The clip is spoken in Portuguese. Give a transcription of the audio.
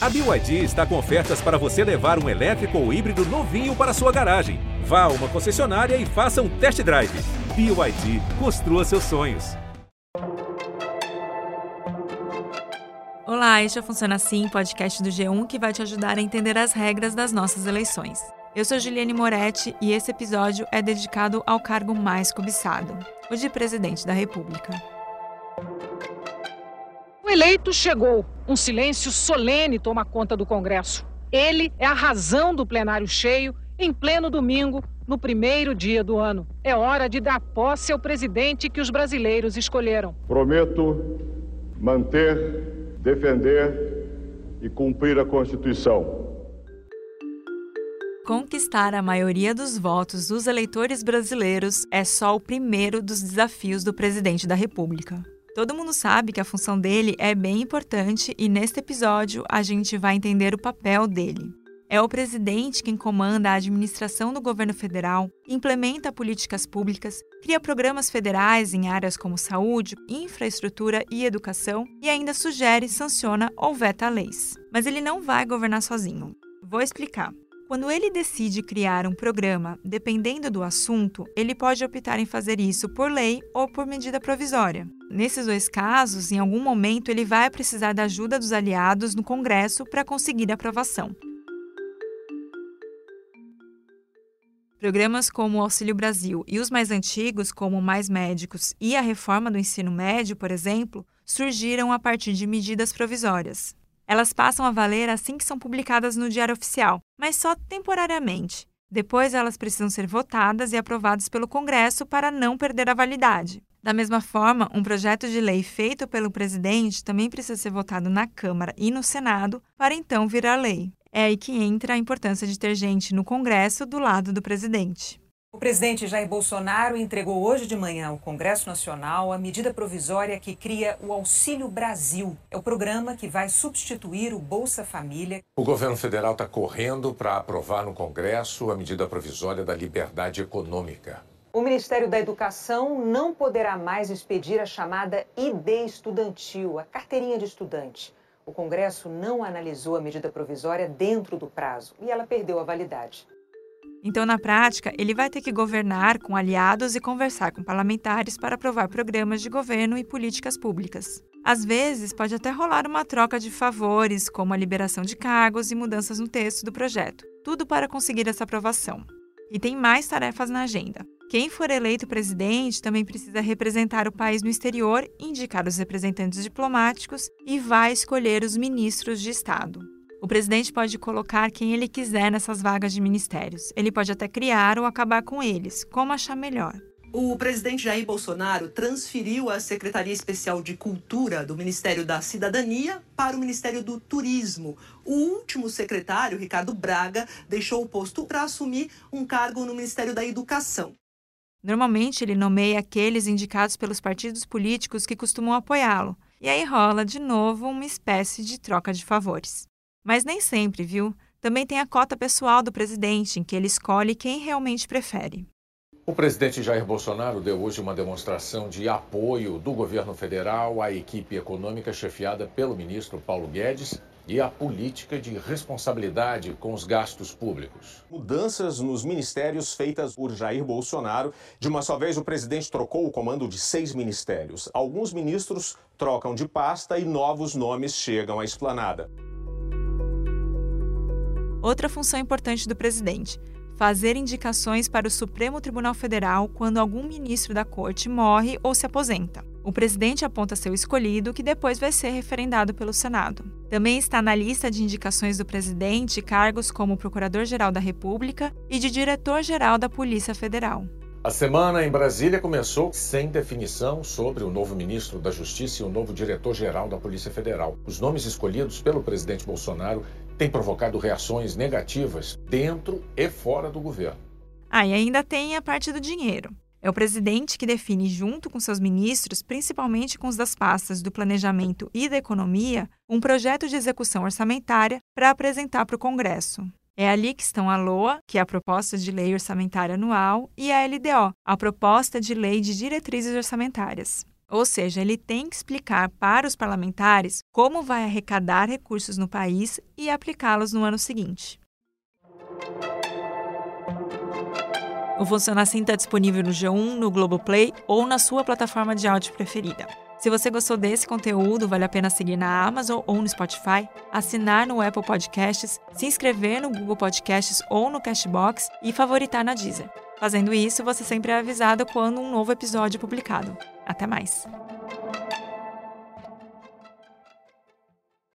A BYD está com ofertas para você levar um elétrico ou híbrido novinho para sua garagem. Vá a uma concessionária e faça um test drive. BYD, construa seus sonhos. Olá, este é Funciona Assim, podcast do G1 que vai te ajudar a entender as regras das nossas eleições. Eu sou Juliane Moretti e esse episódio é dedicado ao cargo mais cobiçado, o de presidente da República. O eleito chegou. Um silêncio solene toma conta do Congresso. Ele é a razão do plenário cheio em pleno domingo, no primeiro dia do ano. É hora de dar posse ao presidente que os brasileiros escolheram. Prometo manter, defender e cumprir a Constituição. Conquistar a maioria dos votos dos eleitores brasileiros é só o primeiro dos desafios do presidente da República. Todo mundo sabe que a função dele é bem importante e neste episódio a gente vai entender o papel dele. É o presidente quem comanda a administração do governo federal, implementa políticas públicas, cria programas federais em áreas como saúde, infraestrutura e educação e ainda sugere, sanciona ou veta leis. Mas ele não vai governar sozinho. Vou explicar. Quando ele decide criar um programa, dependendo do assunto, ele pode optar em fazer isso por lei ou por medida provisória. Nesses dois casos, em algum momento ele vai precisar da ajuda dos aliados no Congresso para conseguir aprovação. Programas como o Auxílio Brasil e os mais antigos, como Mais Médicos e a reforma do ensino médio, por exemplo, surgiram a partir de medidas provisórias. Elas passam a valer assim que são publicadas no Diário Oficial, mas só temporariamente. Depois elas precisam ser votadas e aprovadas pelo Congresso para não perder a validade. Da mesma forma, um projeto de lei feito pelo presidente também precisa ser votado na Câmara e no Senado para então virar lei. É aí que entra a importância de ter gente no Congresso do lado do presidente. O presidente Jair Bolsonaro entregou hoje de manhã ao Congresso Nacional a medida provisória que cria o Auxílio Brasil. É o programa que vai substituir o Bolsa Família. O governo federal está correndo para aprovar no Congresso a medida provisória da liberdade econômica. O Ministério da Educação não poderá mais expedir a chamada ID estudantil, a carteirinha de estudante. O Congresso não analisou a medida provisória dentro do prazo e ela perdeu a validade. Então, na prática, ele vai ter que governar com aliados e conversar com parlamentares para aprovar programas de governo e políticas públicas. Às vezes, pode até rolar uma troca de favores, como a liberação de cargos e mudanças no texto do projeto, tudo para conseguir essa aprovação. E tem mais tarefas na agenda. Quem for eleito presidente também precisa representar o país no exterior, indicar os representantes diplomáticos e vai escolher os ministros de Estado. O presidente pode colocar quem ele quiser nessas vagas de ministérios. Ele pode até criar ou acabar com eles, como achar melhor. O presidente Jair Bolsonaro transferiu a Secretaria Especial de Cultura do Ministério da Cidadania para o Ministério do Turismo. O último secretário, Ricardo Braga, deixou o posto para assumir um cargo no Ministério da Educação. Normalmente, ele nomeia aqueles indicados pelos partidos políticos que costumam apoiá-lo, e aí rola de novo uma espécie de troca de favores. Mas nem sempre, viu? Também tem a cota pessoal do presidente, em que ele escolhe quem realmente prefere. O presidente Jair Bolsonaro deu hoje uma demonstração de apoio do governo federal à equipe econômica chefiada pelo ministro Paulo Guedes e a política de responsabilidade com os gastos públicos. Mudanças nos ministérios feitas por Jair Bolsonaro. De uma só vez, o presidente trocou o comando de seis ministérios. Alguns ministros trocam de pasta e novos nomes chegam à esplanada. Outra função importante do presidente fazer indicações para o Supremo Tribunal Federal quando algum ministro da corte morre ou se aposenta. O presidente aponta seu escolhido, que depois vai ser referendado pelo Senado. Também está na lista de indicações do presidente cargos como Procurador-Geral da República e de Diretor-Geral da Polícia Federal. A semana em Brasília começou sem definição sobre o novo ministro da Justiça e o novo diretor-geral da Polícia Federal. Os nomes escolhidos pelo presidente Bolsonaro têm provocado reações negativas dentro e fora do governo. Ah, e ainda tem a parte do dinheiro. É o presidente que define, junto com seus ministros, principalmente com os das pastas do planejamento e da economia, um projeto de execução orçamentária para apresentar para o Congresso. É ali que estão a LOA, que é a Proposta de Lei Orçamentária Anual, e a LDO, a Proposta de Lei de Diretrizes Orçamentárias. Ou seja, ele tem que explicar para os parlamentares como vai arrecadar recursos no país e aplicá-los no ano seguinte. O Funciona Assim está disponível no G1, no Globoplay ou na sua plataforma de áudio preferida. Se você gostou desse conteúdo, vale a pena seguir na Amazon ou no Spotify, assinar no Apple Podcasts, se inscrever no Google Podcasts ou no Cashbox e favoritar na Deezer. Fazendo isso, você sempre é avisado quando um novo episódio é publicado. Até mais!